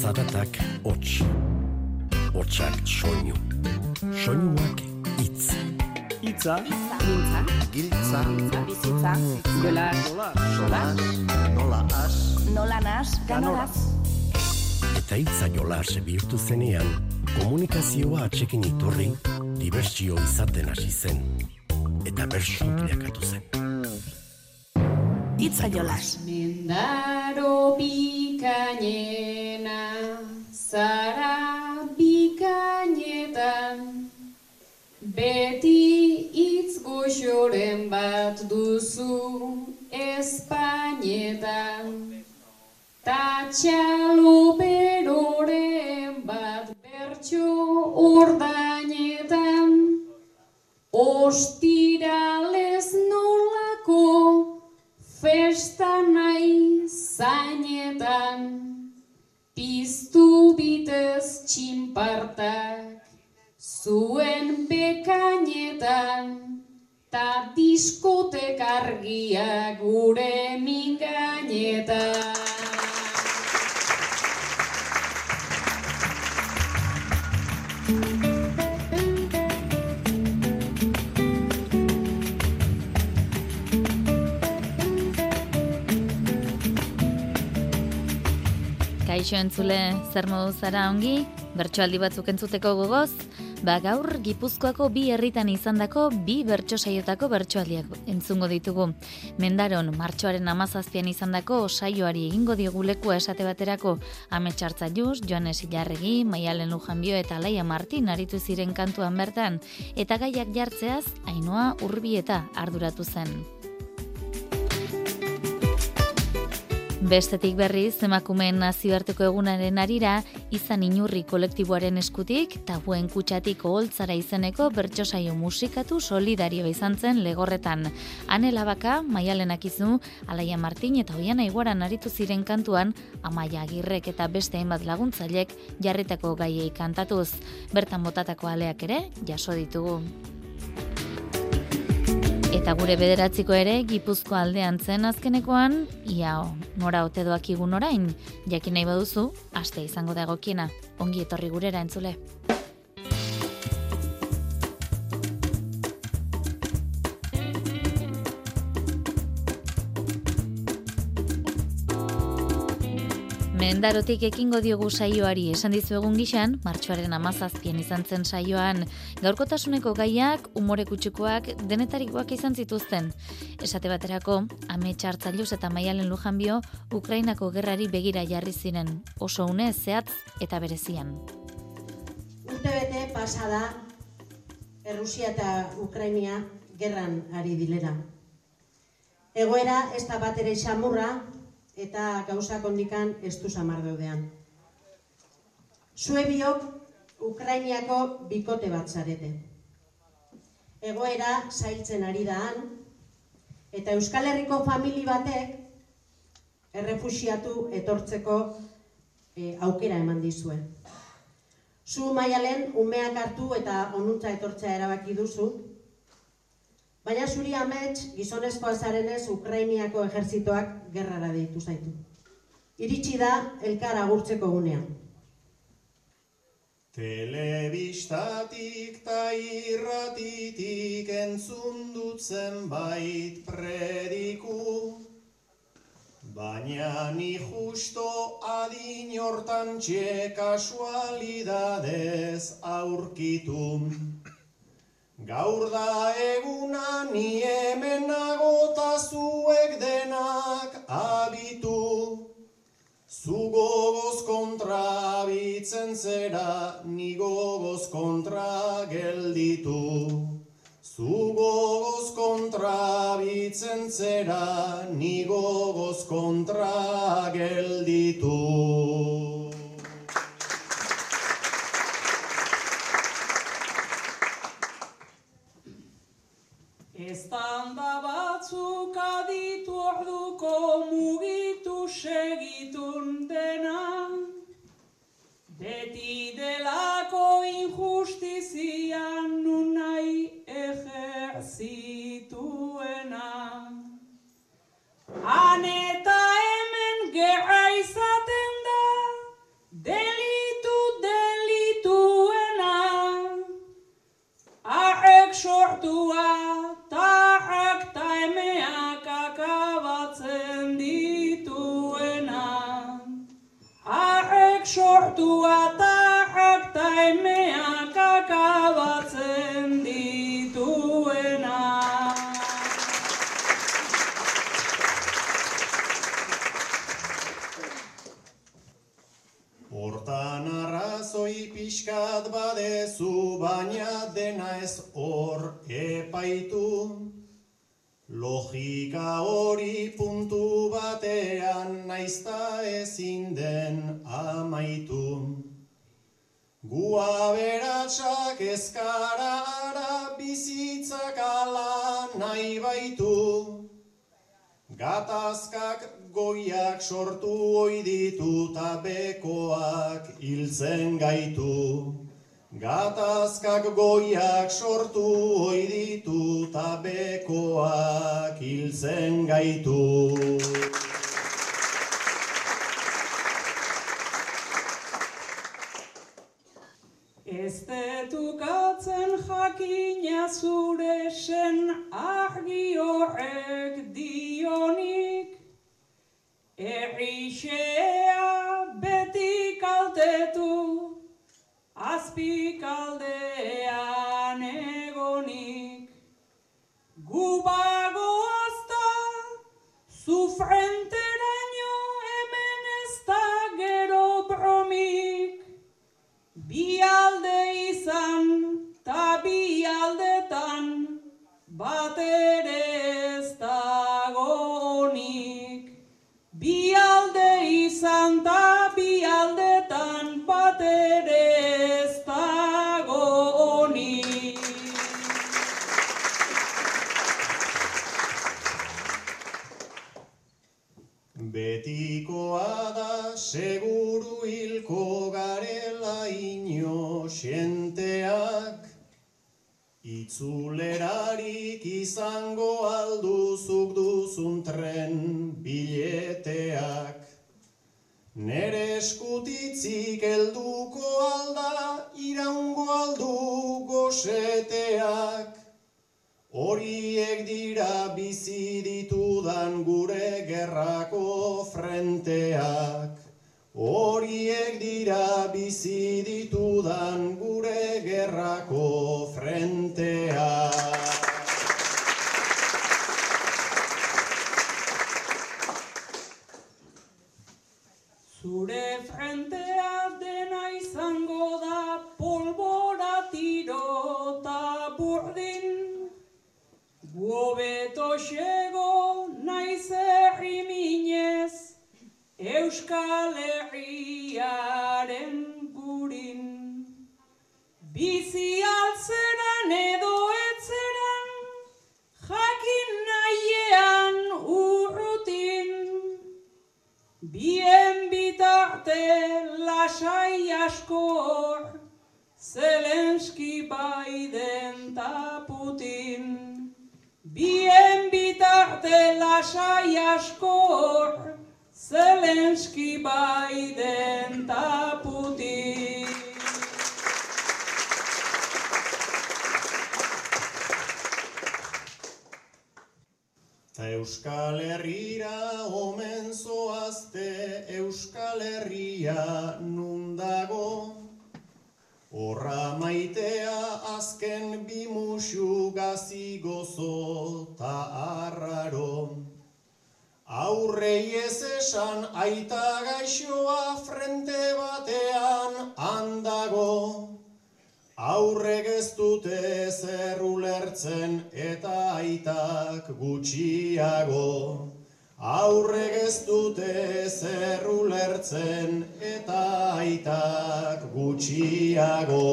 zaratak hots, hotsak soinu, soinuak itz. Itza, Gintza, Giltza, bizitza, jola, sola, nola as, nola nas, ganoraz. Eta hitza jolas bihurtu zenean, komunikazioa atxekin iturri, dibertsio izaten hasi zen. Eta bersu bilakatu zen. Hitza jolas. Mendaro bikainena, zara bikainetan, beti hitz goxoren bat duzu Espainetan. Ta txalo beroren bat bertso ordainetan, ostiralez nolako festa nahi zainetan, piztu bitez txinpartak, zuen bekainetan, ta diskotek argiak gure mingainetan. Kaixo entzule, zer modu zara ongi? Bertsoaldi batzuk entzuteko gogoz? Ba gaur Gipuzkoako bi herritan izandako bi bertso saiotako bertsoaldiak entzungo ditugu. Mendaron martxoaren amazazpian izandako saioari egingo diogu lekua esate baterako Ametxartza Jus, Joanes Ilarregi, Maialen Lujanbio eta Laia Martin aritu ziren kantuan bertan, eta gaiak jartzeaz, Ainoa Urbieta arduratu zen. Bestetik berriz, emakumeen nazioarteko egunaren arira, izan inurri kolektiboaren eskutik, tabuen kutsatik oholtzara izeneko bertsosaio musikatu solidario izan zen legorretan. Anela baka, maialen akizu, Alaia Martin eta Oiana Iguaran aritu ziren kantuan, Amaia Agirrek eta beste hainbat laguntzailek jarritako gaiei kantatuz. Bertan botatako aleak ere, jaso ditugu. Eta gure bederatziko ere, Gipuzko aldean zen azkenekoan, iao, nora ote doakigun orain, jakin nahi baduzu, aste izango da egokiena, ongi etorri gurera entzule. Mendarotik ekingo diogu saioari esan dizuegun gixan, martxoaren amazazpien izan zen saioan, gaurkotasuneko gaiak, umore kutsukoak, denetarikoak izan zituzten. Esate baterako, ame txartzailuz eta maialen lujanbio, Ukrainako gerrari begira jarri ziren, oso une zehatz eta berezian. Urte bete pasada, Errusia eta Ukrainia gerran ari dilera. Egoera ez da bat ere xamurra eta gauza kondikan ez du samar daudean. Zue Ukrainiako bikote bat zarete. Egoera zailtzen ari da han, eta Euskal Herriko famili batek errefusiatu etortzeko e, aukera eman dizue. Zu maialen umeak hartu eta onuntza etortzea erabaki duzu, baina zuri amets gizonezkoa zarenez Ukrainiako ejertzitoak gerrara deitu zaitu. Iritsi da elkar agurtzeko gunean. Telebistatik ta irratitik entzun dut zenbait prediku, baina ni justo adin hortan txe kasualidadez aurkitu. Gaur da eguna ni hemen nago ta zuek denak abitu. Zu gogoz kontra bitzen zera, ni gogoz kontra gelditu. Zu gogoz kontra bitzen zera, ni gogoz kontra gelditu. Zelako injustizia nunai nahi ejerzituena. Han eta hemen gerra izaten da, delitu delituena. Arrek sortua, tarrak ta emeak akabatzen dituena. Arrek sortua, Gua beratsak ezkara ara bizitzak ala nahi baitu. Gatazkak goiak sortu oi ditu ta bekoak hiltzen gaitu. Gatazkak goiak sortu oi ditu ta bekoak hiltzen gaitu. Ez detukatzen zure sen argi horrek dionik, Errixea beti kaltetu, azpikaldean egonik. Gu bagoazta, zu hemen ez da gero bromik. Bi alde bat dagonik. Bi alde izan, dagonik. Betikoa da seguru hilko garela ino xenteak, Itzulerarik Ta Euskal Herrira omen zoazte Euskal Herria nundago Horra maitea azken bi musu gazi gozo ta arraro. Aurrei ez esan aita gaixoa frente batean handago Aurrek ez dute zer ulertzen eta aitak gutxiago. Aurrek ez dute zer ulertzen eta aitak gutxiago.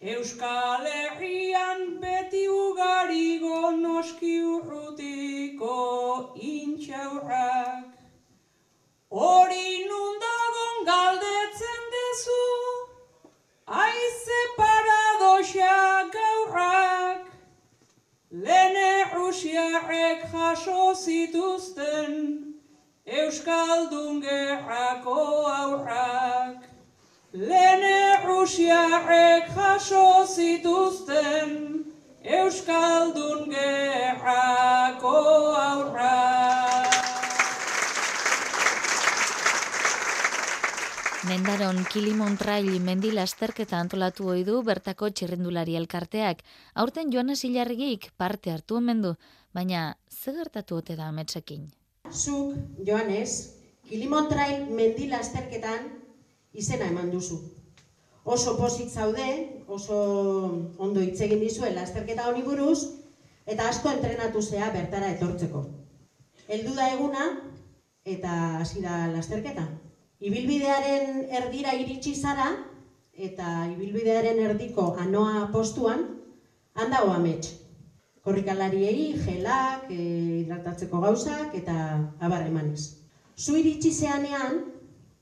Euskal Herrian beti ugarigo noski urrutiko intxaurrak. Hori nundagon galdetzen dezu, aize paradoxa gaurrak. Lehen Rusiarrek jaso zituzten Euskaldun gerrako aurrak. Lehen Rusiarrek jaso zituzten Euskaldun gerrako aurrak. Mendaron Kilimon Trail mendi lasterketa antolatu ohi du bertako txirrendulari elkarteak. Aurten Joana Silarrigik parte hartu omen du, baina ze gertatu ote da ametsekin? Zuk, Joanes, Kilimon Trail mendi lasterketan izena eman duzu. Oso posit zaude, oso ondo hitz egin dizuen lasterketa honi buruz, eta asko entrenatu zea bertara etortzeko. Heldu da eguna, eta hasi da lasterketa. Ibilbidearen erdira iritsi zara, eta ibilbidearen erdiko anoa postuan, handago amets. Korrikalariei, gelak, e, hidratatzeko gauzak, eta abar emanez. Zu iritsi zeanean,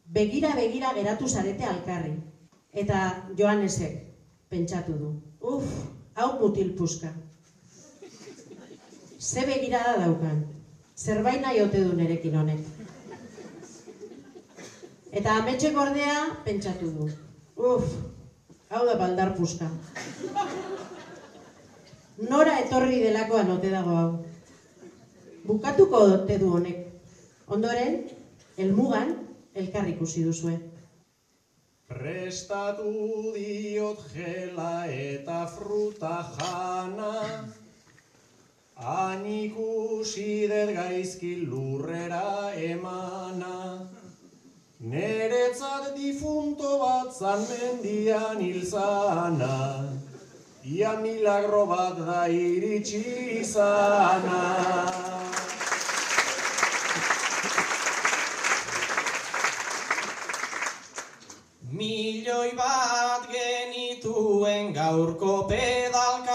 begira-begira geratu zarete alkarri. Eta Joanesek pentsatu du. Uf, hau mutil puska. Ze begirada daukan. Zerbait nahi ote du nerekin honek. Eta ametxe ordea pentsatu du. Uf, hau da baldar puska. Nora etorri delakoan ote dago hau. Bukatuko ote du honek. Ondoren, helmugan elkar ikusi duzue. Prestatu diot gela eta fruta jana, Hain ikusi dut gaizki lurrera emana. Neretzat difunto bat zan mendian hilzana, Ia milagro bat da iritsi izana. Milioi bat genituen gaurko pedalkadak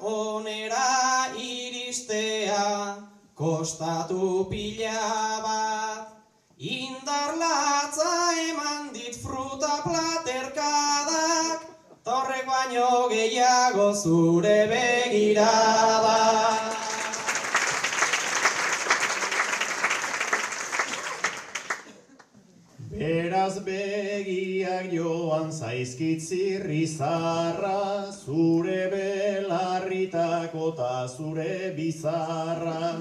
onera iristea kostatu pila bat. Indar latza eman dit fruta platerkadak, torrek baino gehiago zure begiradak. Beraz begiak joan zaizkitzirri zarra, zure belarritako ta zure bizarra.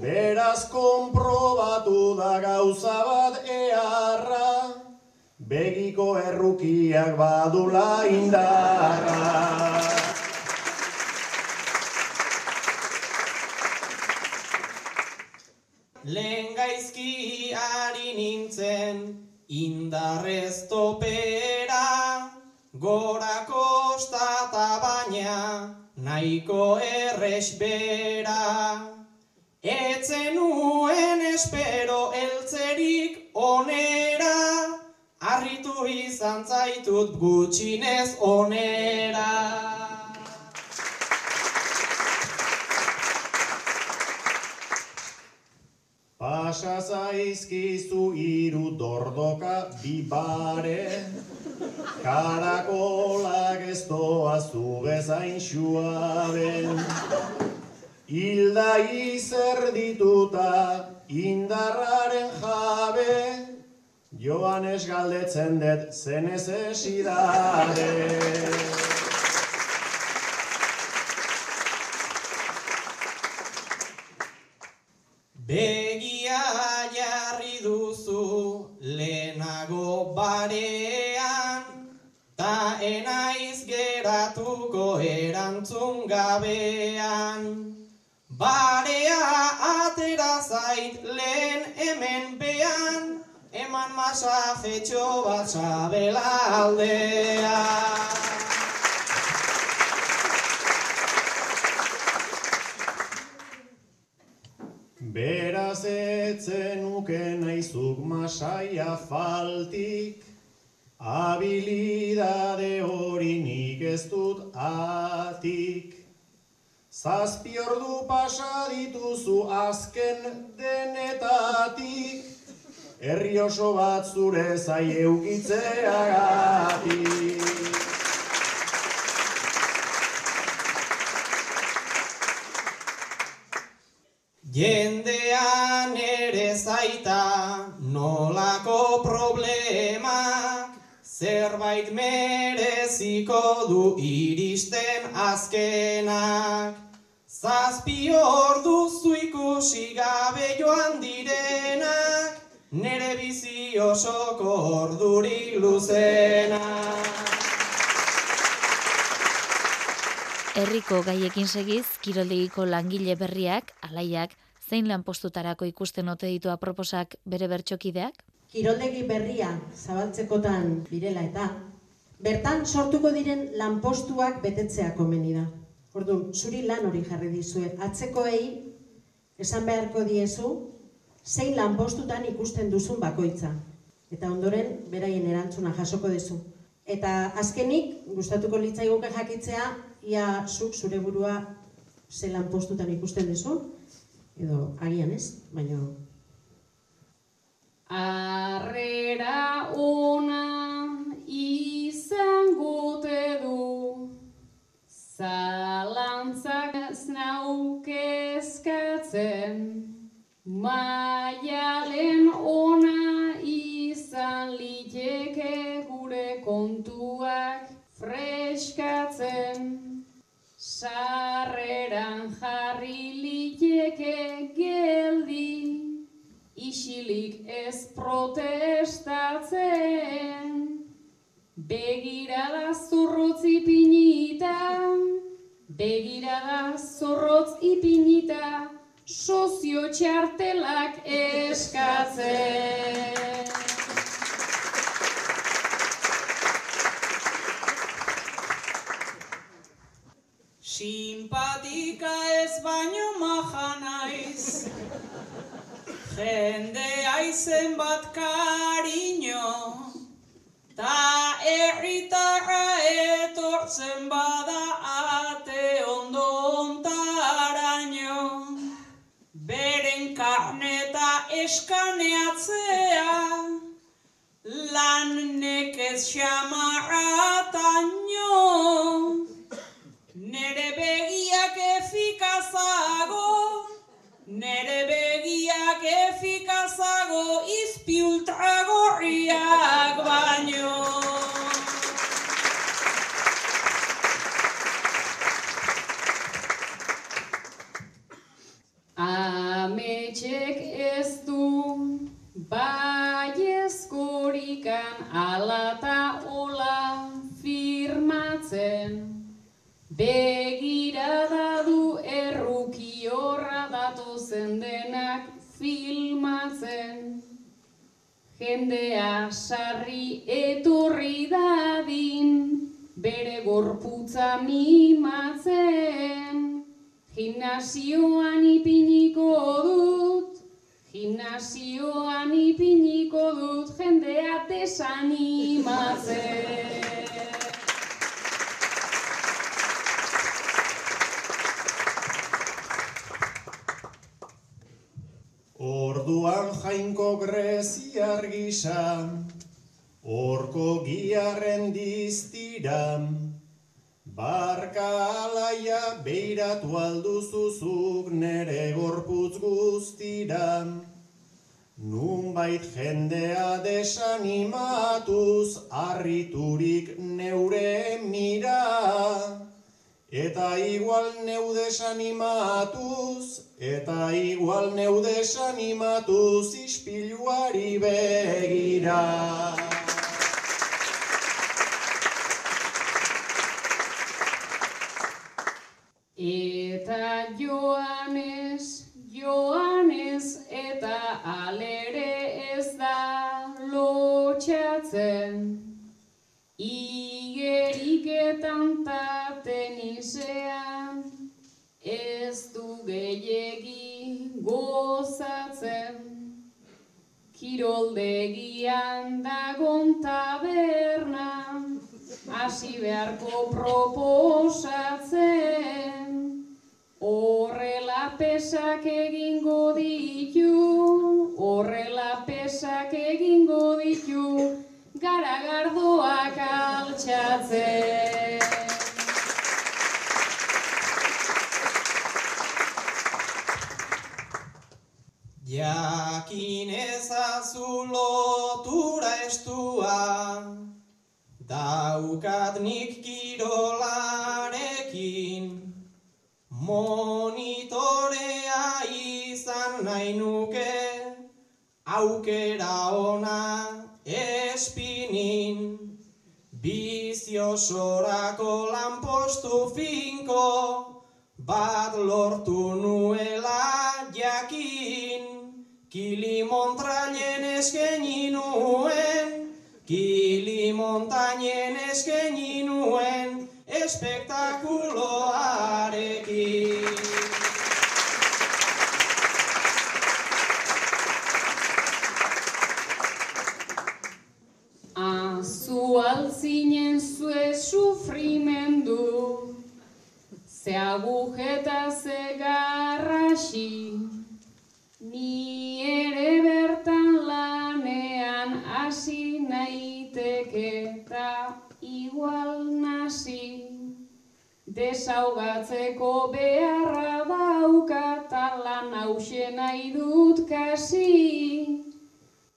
Beraz konprobatu da gauza bat eharra, begiko errukiak badula indarra. Lehen gaizki ari nintzen indarrez topera, gora kostata baina nahiko erres bera. Etzen nuen espero eltzerik onera, harritu izan zaitut gutxinez onera. Pasa zaizkizu hiru dordoka bibare, karakolak ez doa zu bezain suaben. Hilda izer dituta indarraren jabe, Joanes galdetzen dut zenez esidade. Begia jarri duzu lehenago barean, ta enaiz geratuko erantzun gabean. Barea atera zait lehen hemen bean, eman masajetxo bat sabela aldean. Beraz etzen uke naizuk masaia faltik, habilidade hori nik ez dut atik. Zazpi ordu pasa dituzu azken denetatik, herri oso bat zure zai eukitzeagatik. Jendean ere zaita nolako problemak zerbait mereziko du iristen azkenak. Zazpi orduzu ikusi gabe joan direnak, nere bizi osoko ordurik luzenak. Herriko gaiekin segiz, kiroldegiko langile berriak, alaiak, zein lanpostutarako ikusten ote ditu aproposak bere bertxokideak? Kiroldegi berria zabaltzekotan birela eta, bertan sortuko diren lanpostuak betetzea komeni da. Orduan, zuri lan hori jarri dizue, atzekoei esan beharko diezu, zein lanpostutan ikusten duzun bakoitza. Eta ondoren, beraien erantzuna jasoko duzu. Eta azkenik, gustatuko litzaiguke jakitzea, ia zuk zure burua zelan postutan ikusten duzu, edo agian ez, baina... Arrera ona izan gote du, zalantzak znaukezkatzen, maialen ona izan liteke gure kontuak freskatzen. Sarreran jarri liteke geldi, isilik ez protestatzen. Begirada zurrotz ipinita, begirada zorrotz ipinita, sozio txartelak eskatzen. Simpatika ez baino maja naiz Jende aizen bat kariño Ta erritarra etortzen bada ate ondo ontaraino Beren karneta eskaneatzea. Lan nekez xamarrataino Nere begiak efikazago, nere begiak efikazago, izpi ultragorriak sarri etorri dadin, bere gorputza mimatzen. Gimnasioan ipiniko dut, gimnasioan ipiniko dut, jendea desanimatzen. Orduan jainko greziar gisa, orko giarren diztiran, barka alaia beiratu alduzuzuk nere gorputz guztiran. Nunbait jendea desanimatuz, arriturik neure mira, Eta igual neu desanimatuz, eta igual neu desanimatuz ispiluari begira. Eta Joanes, Joanes eta alere ez da lotxatzen. Igeriketan ta tenisean ez du gehiegi gozatzen. Kiroldegian dagon taberna, hasi beharko proposatzen. Horrela pesak egingo ditu, horrela pesak egingo ditu, garagardoak altxatzen. Jakin ezazu lotura estua, daukat nik kirolarekin, monitorea izan nahi nuke, aukera ona espinin, biziosorako lanpostu finko, bat lortu nuela jakin, Kili montraien eskeni nuen, kili montaien eskeni nuen, espektakuloarekin. Azu altzinen zue sufrimendu, ze agujeta ze garrasi, ni ere bertan lanean hasi naiteke eta igual nasi. Desaugatzeko beharra daukat lan hause nahi dut kasi.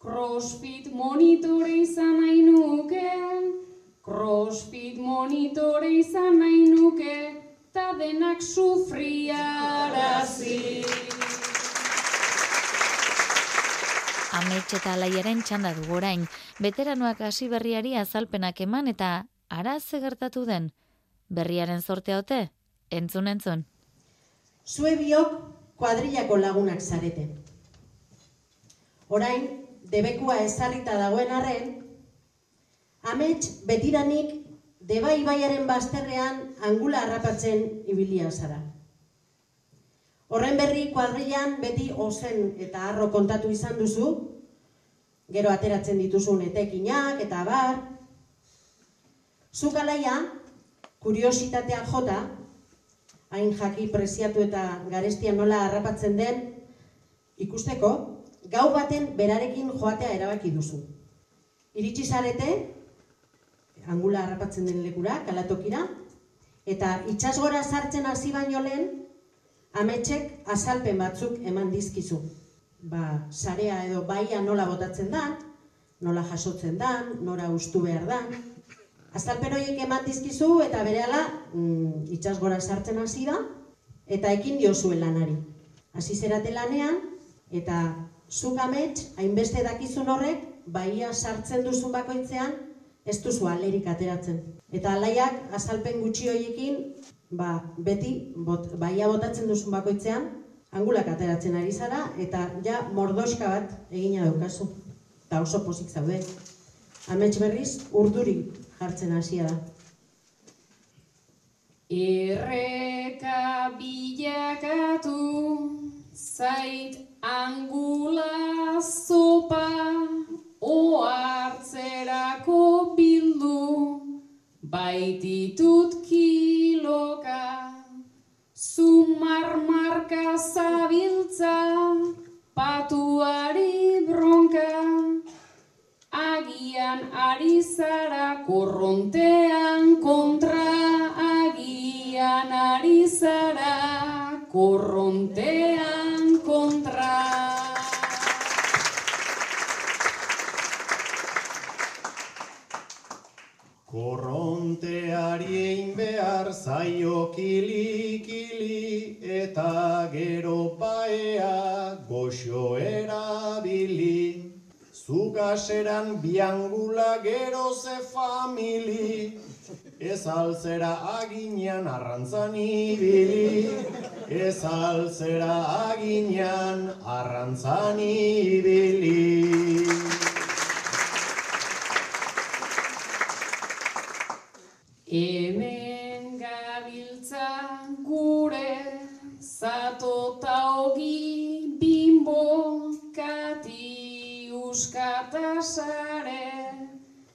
Crossfit monitore izan nahi nuke, crossfit monitore izan nahi nuke, ta denak sufriarazi. Amets eta alaiaren txanda dugu orain, veteranoak hasi berriari azalpenak eman eta ara ze gertatu den? Berriaren zortea ote? Entzun entzun. Zue biok kuadrillako lagunak zarete. Orain, debekua ezarrita dagoen arren, amets betiranik deba ibaiaren bazterrean angula harrapatzen ibilia zara. Horren berri kuadrillan beti ozen eta harro kontatu izan duzu, gero ateratzen dituzun etekinak eta bar. Zuk alaia, kuriositatean jota, hain jaki preziatu eta garestia nola harrapatzen den, ikusteko, gau baten berarekin joatea erabaki duzu. Iritsi zarete, angula harrapatzen den lekura, kalatokira, eta itsasgora sartzen hasi baino lehen, ametsek azalpen batzuk eman dizkizu. Ba, sarea edo baia nola botatzen da, nola jasotzen da, nora ustu behar da. Azalpen horiek eman dizkizu eta berehala mm, itsasgora sartzen hasi da eta ekin diozue lanari. Hasi zerate lanean eta zuk amets hainbeste dakizun horrek baia sartzen duzun bakoitzean ez duzu alerik ateratzen. Eta alaiak azalpen gutxi horiekin ba, beti bot, baia botatzen duzun bakoitzean angulak ateratzen ari zara eta ja mordoska bat egina daukazu. Eta oso pozik zaude. Amets berriz urduri jartzen hasia da. Erreka bilakatu zait angula zopa oartzerako bildu baititut zumar marka zabiltza patuari bronka Agian ari zara korrontean kontra, agian ari zara korrontean kontra. Korronteari egin behar zaio kili-kili eta gero paea goxo erabili. Zugaseran biangula gero ze famili, ez altzera aginean arrantzan ibili, ez altzera aginean arrantzan ibili. Hemen gabiltza gure zatota ogi bimbo kati uskatasare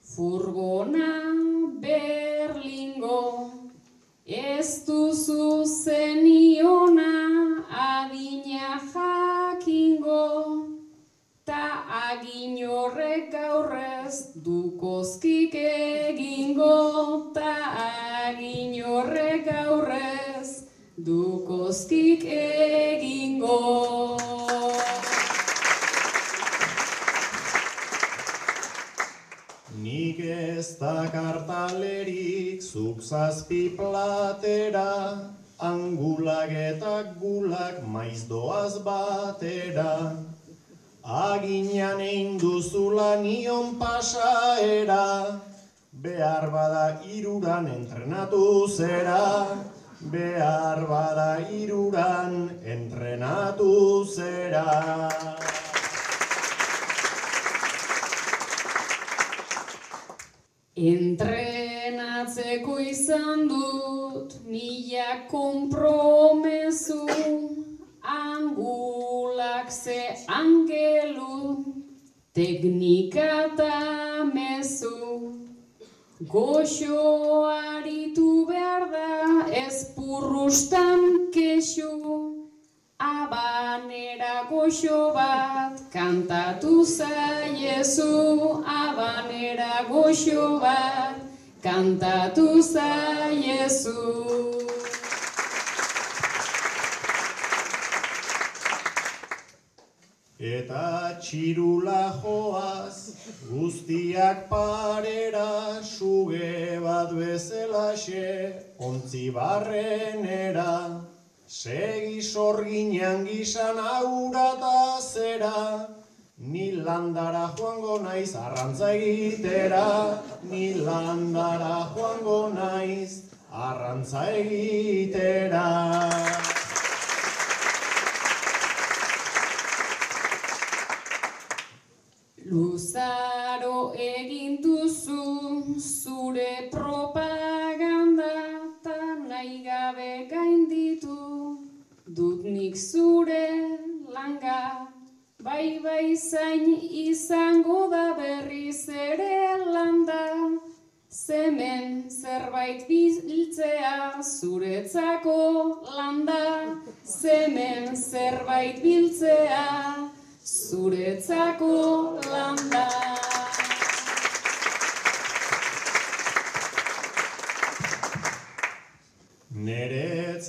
furgona berlingo. Ez duzu zeniona adina jakingo Ta agin horrek aurrez dukozkik poztik egingo. Nik ez da kartalerik zuk zazpi platera, angulak eta gulak maiz doaz batera. Aginan egin duzula nion pasaera, behar bada iruran entrenatu zera behar bada iruran entrenatu zera. Entrenatzeko izan dut mila kompromezu angulak ze angelu teknika eta mezu goxo aritu behar da ez purrustan kexu Abanera goxo bat kantatu zaiezu, abanera goxo bat kantatu zaiezu. Eta txirula joaz, guztiak parera, suge bat bezelaxe, ontzi barrenera. Segi sorginan gizan aura da zera, ni landara joango naiz arrantza egitera, ni landara joango naiz arrantza egitera. Nik zure langa bai bai zain izango da berriz ere landa zemen zerbait biltzea zuretzako landa zemen zerbait biltzea zuretzako landa.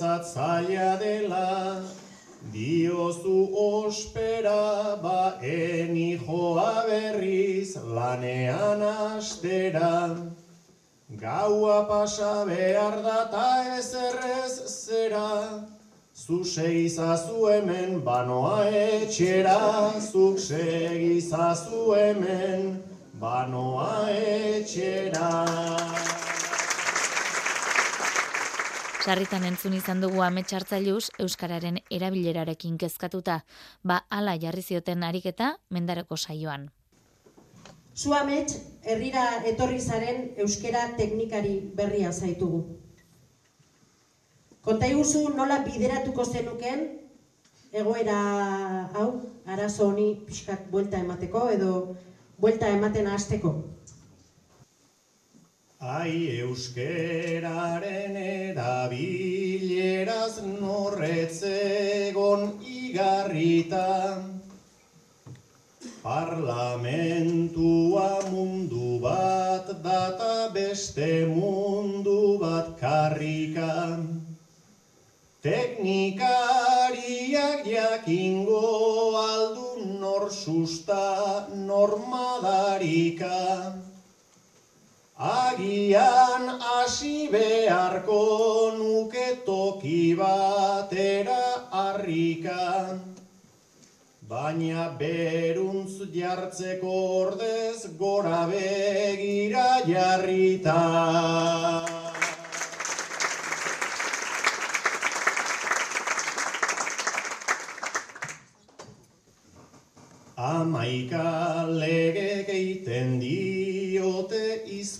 Neretzat zaila dela, diozu ospera, ba eni joa berriz lanean astera. Gaua pasa behar da ta ez errez zera, Zuk segizazu hemen banoa etxera, zuk segizazu hemen banoa etxera. Sarritan entzun izan dugu ametsartzailuz Euskararen erabilerarekin kezkatuta, ba ala jarri zioten ariketa mendareko saioan. Zu amets, herrira etorri zaren euskera teknikari berria zaitugu. Konta iguzu nola bideratuko zenuken egoera hau, arazo honi pixkat buelta emateko edo buelta ematen hasteko. Ai euskeraren erabileraz norretzegon igarrita Parlamentua mundu bat data beste mundu bat karrikan Teknikariak jakingo aldu nor susta normadarika. Agian hasi beharko nuke toki batera harrika. Baina beruntz jartzeko ordez gora begira jarrita. Amaika lege geiten diote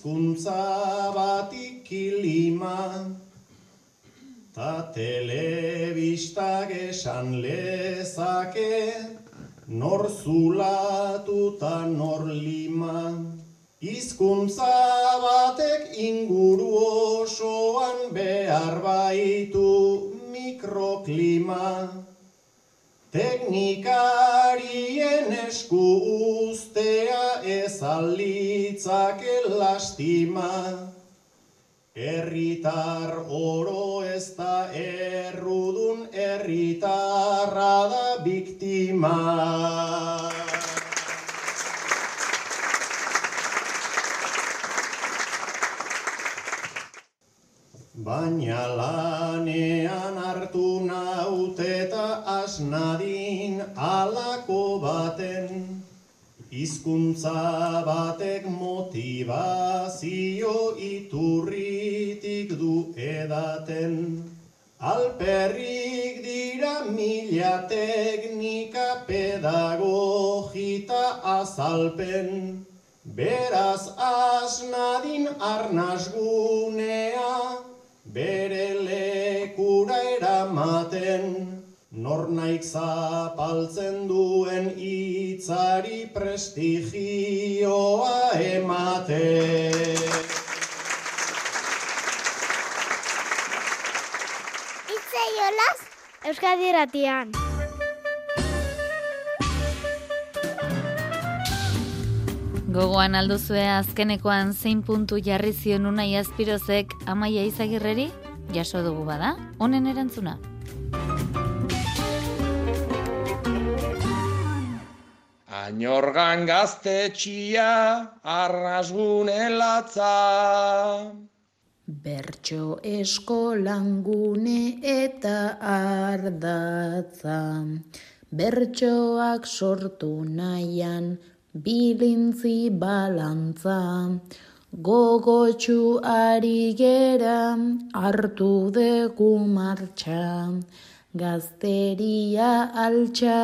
hizkuntza bati kilima Ta telebistak esan lezake Nor zulatu ta nor lima. Hizkuntza batek inguru osoan behar baitu mikroklima Teknikarien esku uztea ez alitzake lastima, Herritar oro ez da errudun, herritarra da biktima. Baina lanean hartu naut eta asna hizkuntza batek motivazio iturritik du edaten. Alperrik dira mila teknika pedagogita azalpen, beraz asnadin arnasgunea, bere eramaten, nor naik zapaltzen duen hitzari prestigioa ematen. Jolas, Euskadi Ratian. Gogoan alduzue azkenekoan zein puntu jarri zion unai azpirozek amaia izagirreri? Jaso dugu bada, honen erantzuna. Añorgan gaztetxia, arrasgune latza. Bertxo eskolangune eta ardatza, bertxoak sortu nahian bilintzi balantza, gogotxu ari gera hartu dugu martxa, gazteria altxa,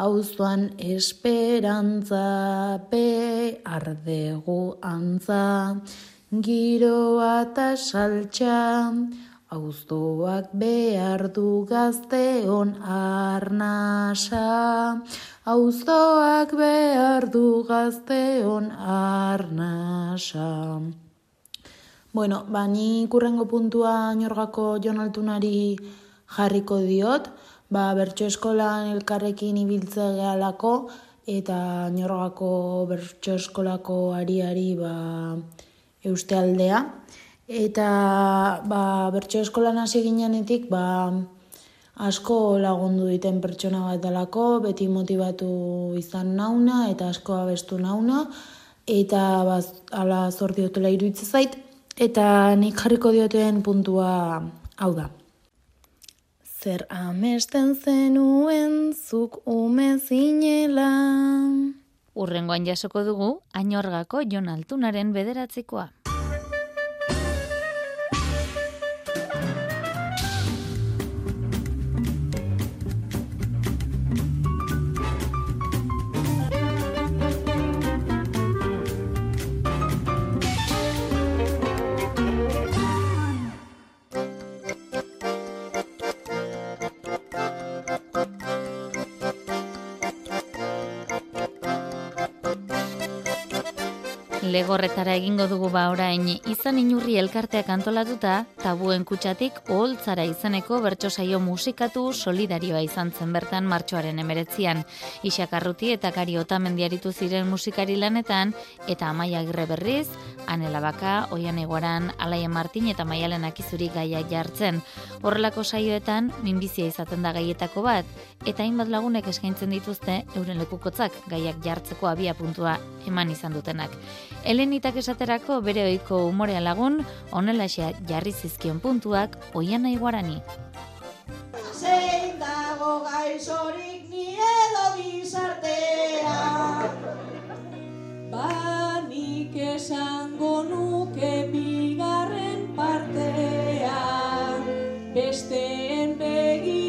auzoan esperantza, be ardegu antza, Giroa eta saltxa, auztoak behar du gazteon arnasa. Auztoak behar du gazteon arnasa. Bueno, bani kurrengo puntua norgako jonaltunari jarriko diot, ba, bertso eskolan elkarrekin ibiltze gehalako, eta norgako bertso eskolako ariari, ba, euste aldea. Eta ba, bertso eskolan hasi ginenetik ba, asko lagundu diten pertsona bat dalako, beti motivatu izan nauna eta asko abestu nauna. Eta ba, ala zordiotela iruitze zait. Eta nik jarriko dioten puntua hau da. Zer amesten zenuen zuk ume zinela. Urrengoan jasoko dugu, ainorgako Jon Altunaren bederatzikoa. Legorretara egingo dugu ba orain izan inurri elkarteak antolatuta tabuen kutsatik oholtzara izeneko bertso saio musikatu solidarioa izan zen bertan martxoaren emeretzian. Isakarruti eta kari otamendiaritu ziren musikari lanetan eta amaia agirre berriz, anela baka, oian egoaran, alaien martin eta maialen akizuri gaia jartzen. Horrelako saioetan, minbizia izaten da gaietako bat, eta hainbat lagunek eskaintzen dituzte euren lekukotzak gaiak jartzeko abia puntua eman izan dutenak. Elenitak esaterako bere ohiko umorea lagun, onela jarri zizkion puntuak oian nahi guarani. Zein dago gaizorik ni edo gizartea Ba nik esango nuke bigarren partea Besteen begirada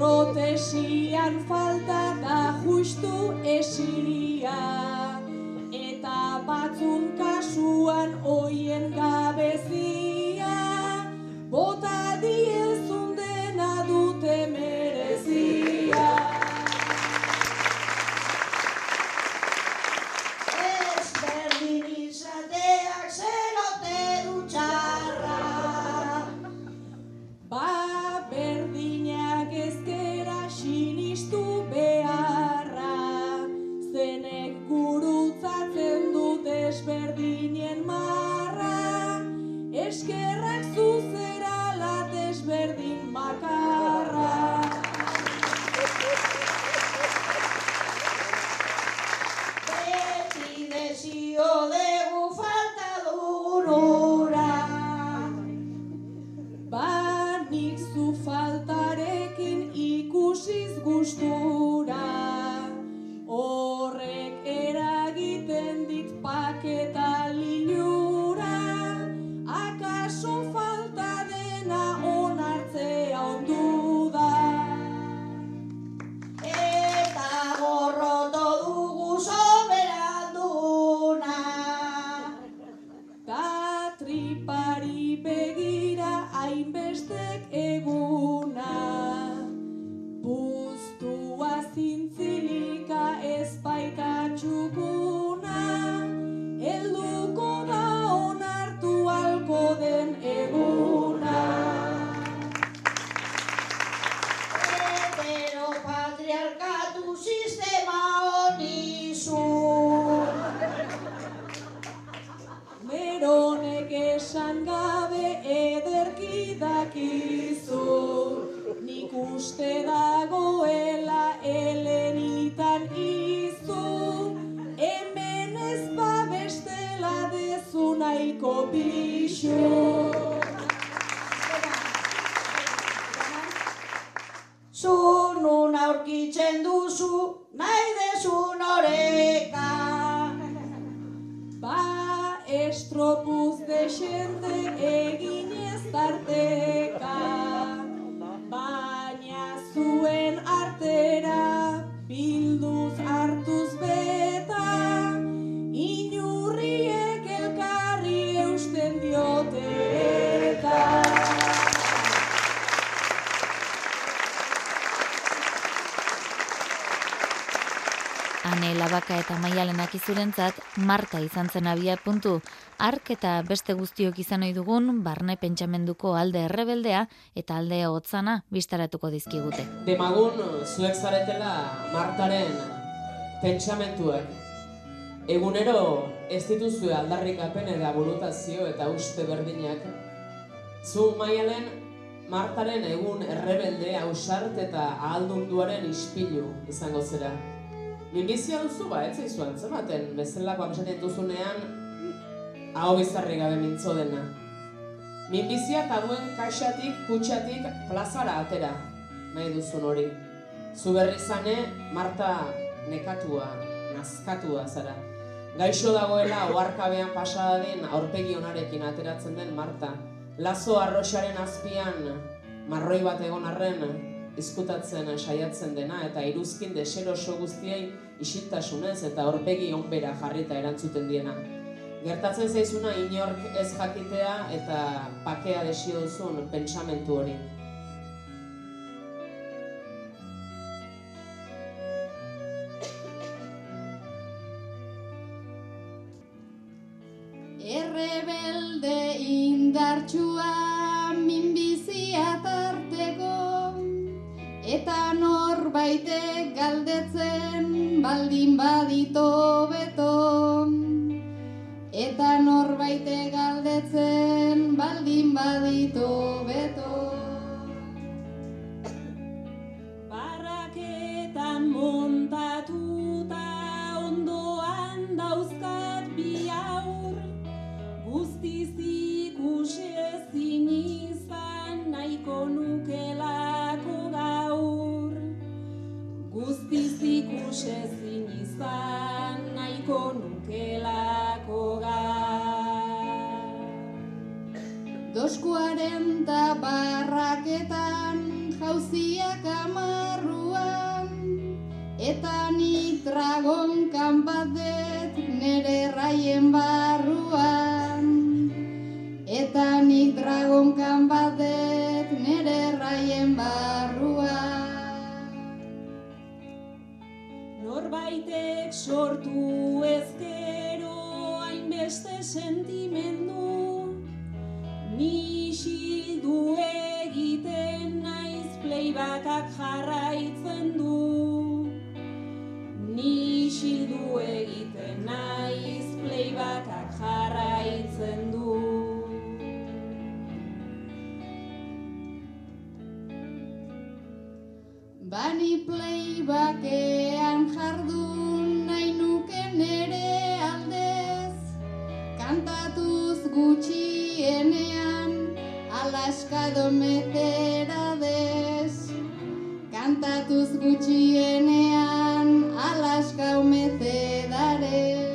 protesian falta da justu esia Eta batzun kasuan oien gabezia. Bota diezun Labaka eta maialenak izurentzat, Marta izan zen abia puntu, ark eta beste guztiok izan ohi dugun, barne pentsamenduko alde errebeldea eta alde hotzana bistaratuko dizkigute. Demagun zuek zaretela Martaren pentsamentuak. Egunero ez dituzue aldarrikapen eta burutazio eta uste berdinak. Zu maialen Martaren egun errebelde ausart eta ahaldunduaren ispilu izango zera. Minbizia duzu ba, ez zaizu antzematen, bezalakoak esaten duzunean, hau bizarri gabe mintzo dena. Minbizia eta duen kaixatik, kutsatik, plazara atera, nahi duzun hori. Zu berri zane, Marta nekatua, nazkatua zara. Gaixo dagoela, oarkabean pasadadin aurpegi onarekin ateratzen den Marta. Lazo arroxaren azpian, marroi bat egon arren, izkutatzen saiatzen dena eta iruzkin deseroso guztiei isiltasunez eta aurpegi onbera jarrita erantzuten diena. Gertatzen zaizuna inork ez jakitea eta pakea desio duzun pentsamentu hori. Errebelde indartsua Eta norbaitek galdetzen baldin badito beto. Eta norbaitek galdetzen baldin badito beto ikusezin izan nahiko nukelako gaur Dos kuarenta barraketan jauziak amarruan Eta nik dragonkan bat dut nere raien barruan. Eta nik dragonkan bat Norbaitek sortu ezkero hainbeste sentimendu. Ni isildu egiten naiz playbacak jarraitzen du. Ni isildu egiten naiz playbacak Bani playbakean jardun nahi nuke nere aldez. Kantatuz gutxienean Alaska dometerades Kantatuz gutxienean Alaska umecedares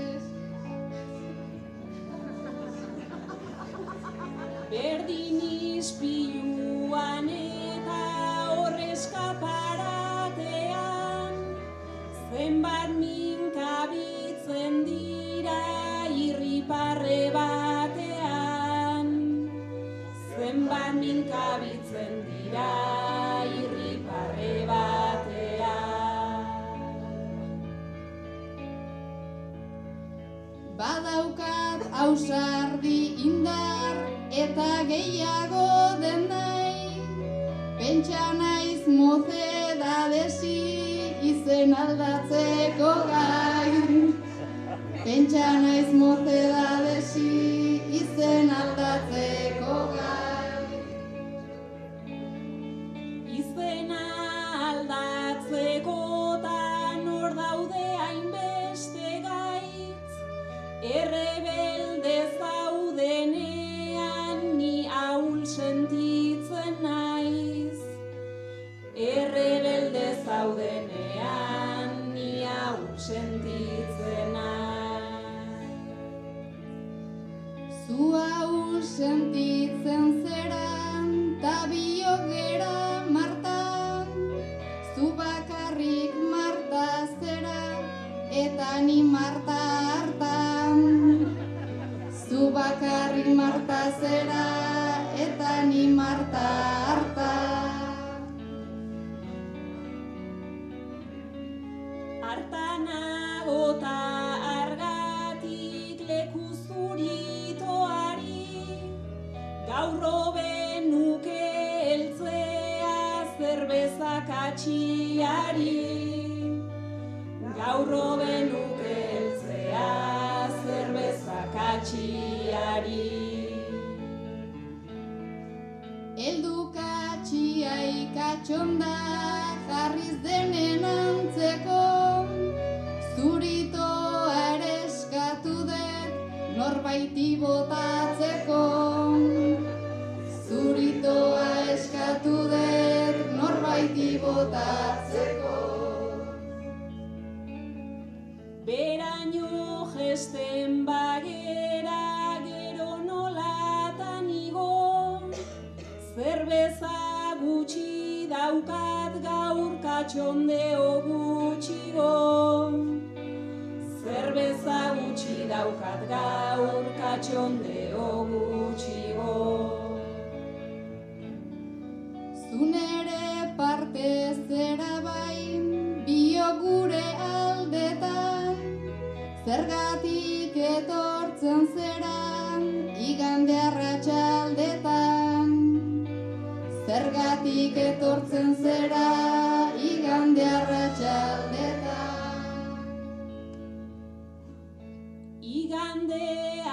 zerbeza katxiari Gaur hobe nuke heltzea zerbeza katxiari Eldukatxia ikatxonda jarriz denen antzeko Zuritoa ere eskatu dut norbaiti botatzeko botatzeko. Beraino gesten bagera gero nolatan igo. Zerbeza gutxi daukat gaur katxondeo gutxigo. Zerbeza gutxi daukat gaur katxondeo gutxigo. Zunere parte zera bain, bio gure aldetan, zergatik etortzen zera, igande arratsaldetan. Zergatik etortzen zera, igande arratsaldetan. Igande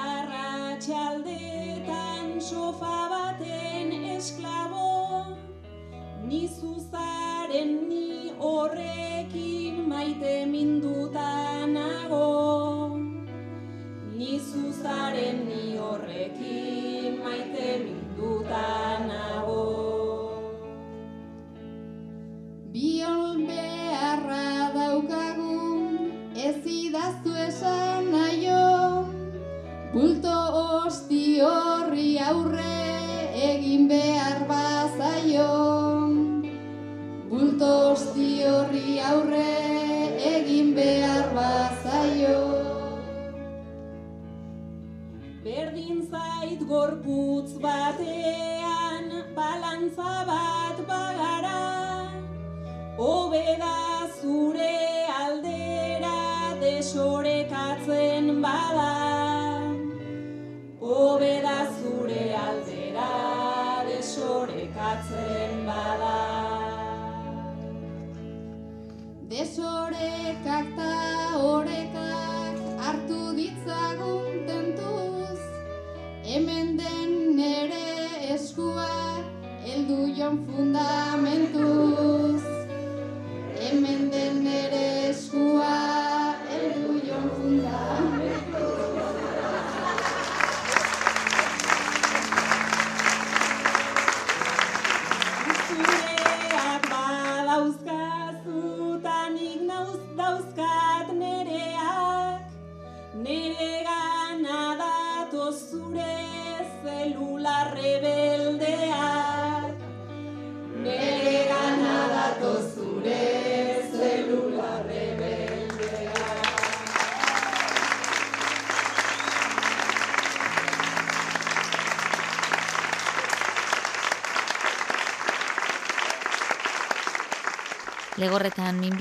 arratsaldetan sofa baten esklabo Ni zuzaren ni horrekin maite minduta nago. Ni zuzaren ni horrekin maite minduta nago. Biol beharra daukagu, ez idaztu esan naio, bulto osti horri aurre egin behar gorputz batean balantza bat bagara. Hobeda zure aldera desorekatzen bada. Hobeda zure aldera desorekatzen bada. Desorekak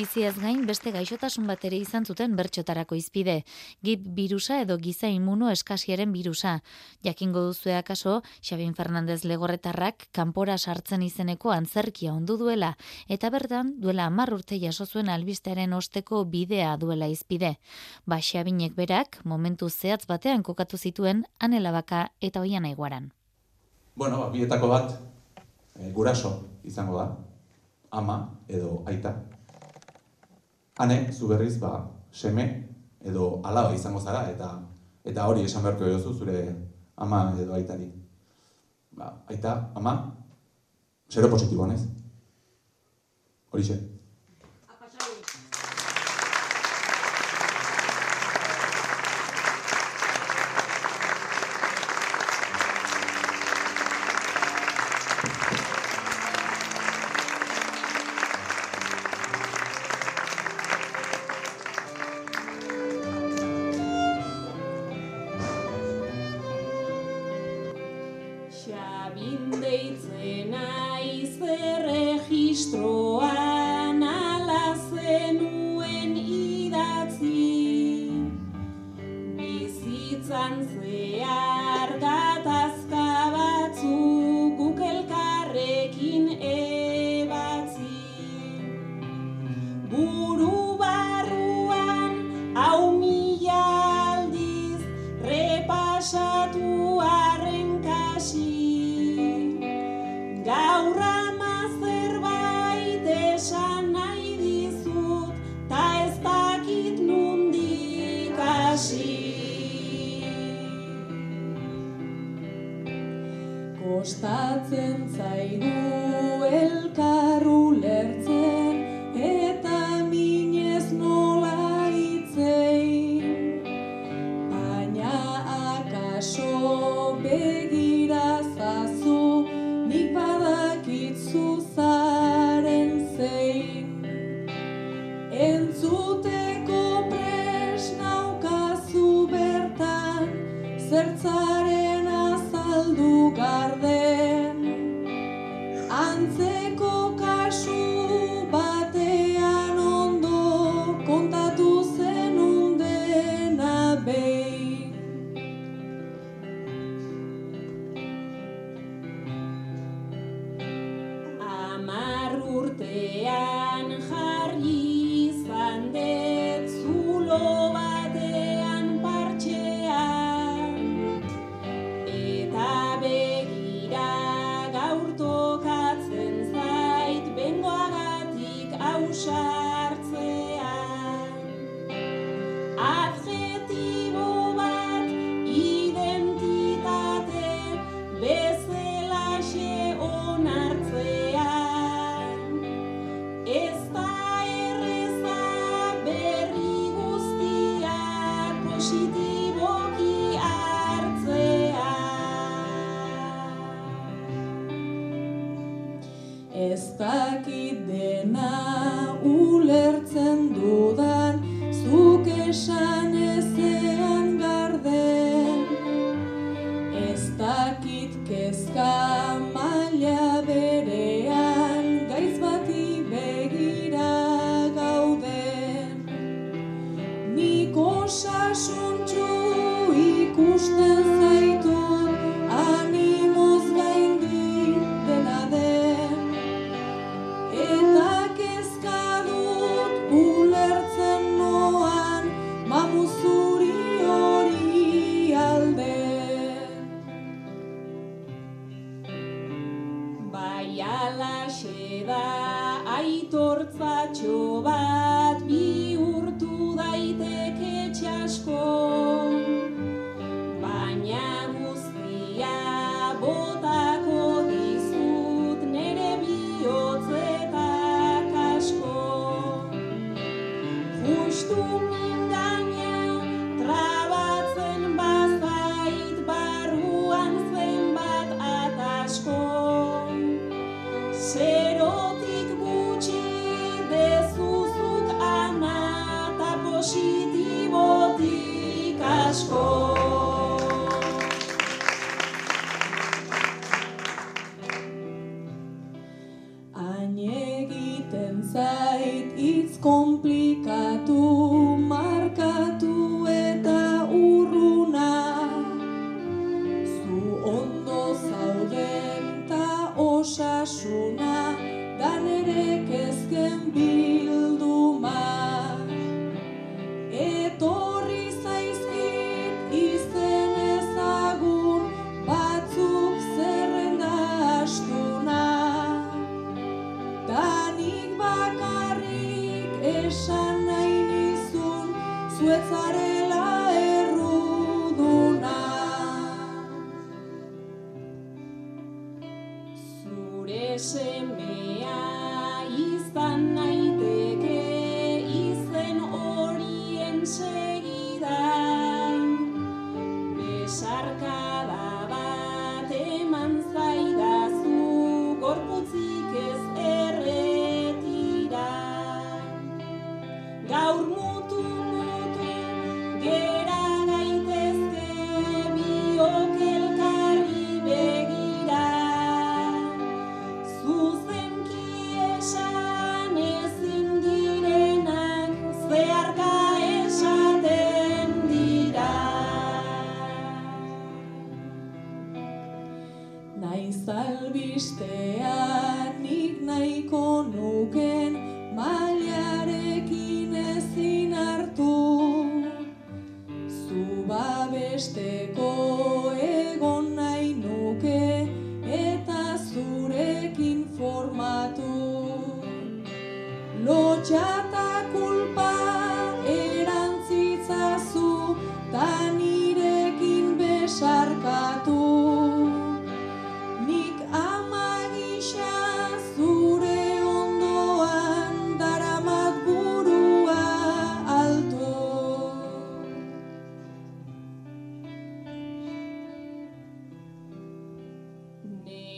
minbiziaz gain beste gaixotasun bat ere izan zuten bertxotarako izpide. Gip birusa edo giza imuno eskasiaren birusa. Jakingo duzue akaso, Xabin Fernandez Legorretarrak kanpora sartzen izeneko antzerkia ondu duela, eta bertan duela hamar urte jaso zuen albistearen osteko bidea duela izpide. Ba, Xabinek berak, momentu zehatz batean kokatu zituen anelabaka eta oian aiguaran. Bueno, ba, bietako bat, e, guraso izango da, ama edo aita. Hane, zu berriz, ba, seme edo alaba izango zara, eta eta hori esan beharko jozu zure ama edo aitari. Ba, aita, ama, zero positibo, nez? Horixe. Kostatzen zaigu elkar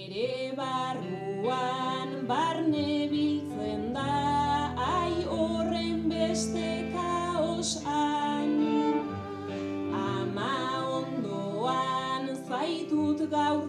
Nere barruan barne biltzen da Ai horren beste kaos ani Ama ondoan zaitut gaur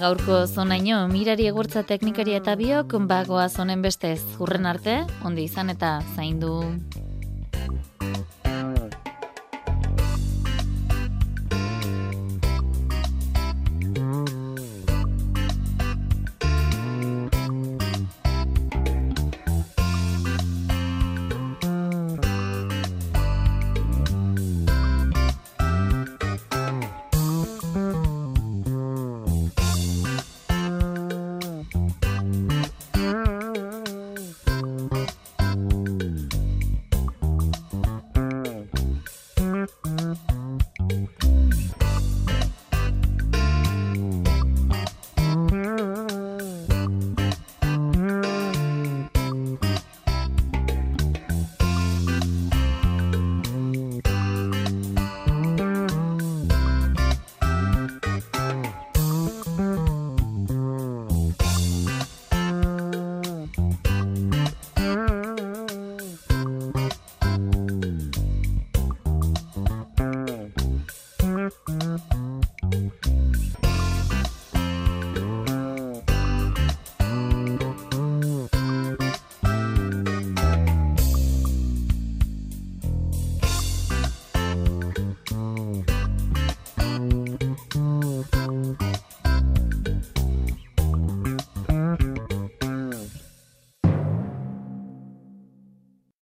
gaurko zonaino mirari egurtza teknikaria eta biok bagoa zonen bestez. Hurren arte, ondi izan eta zaindu.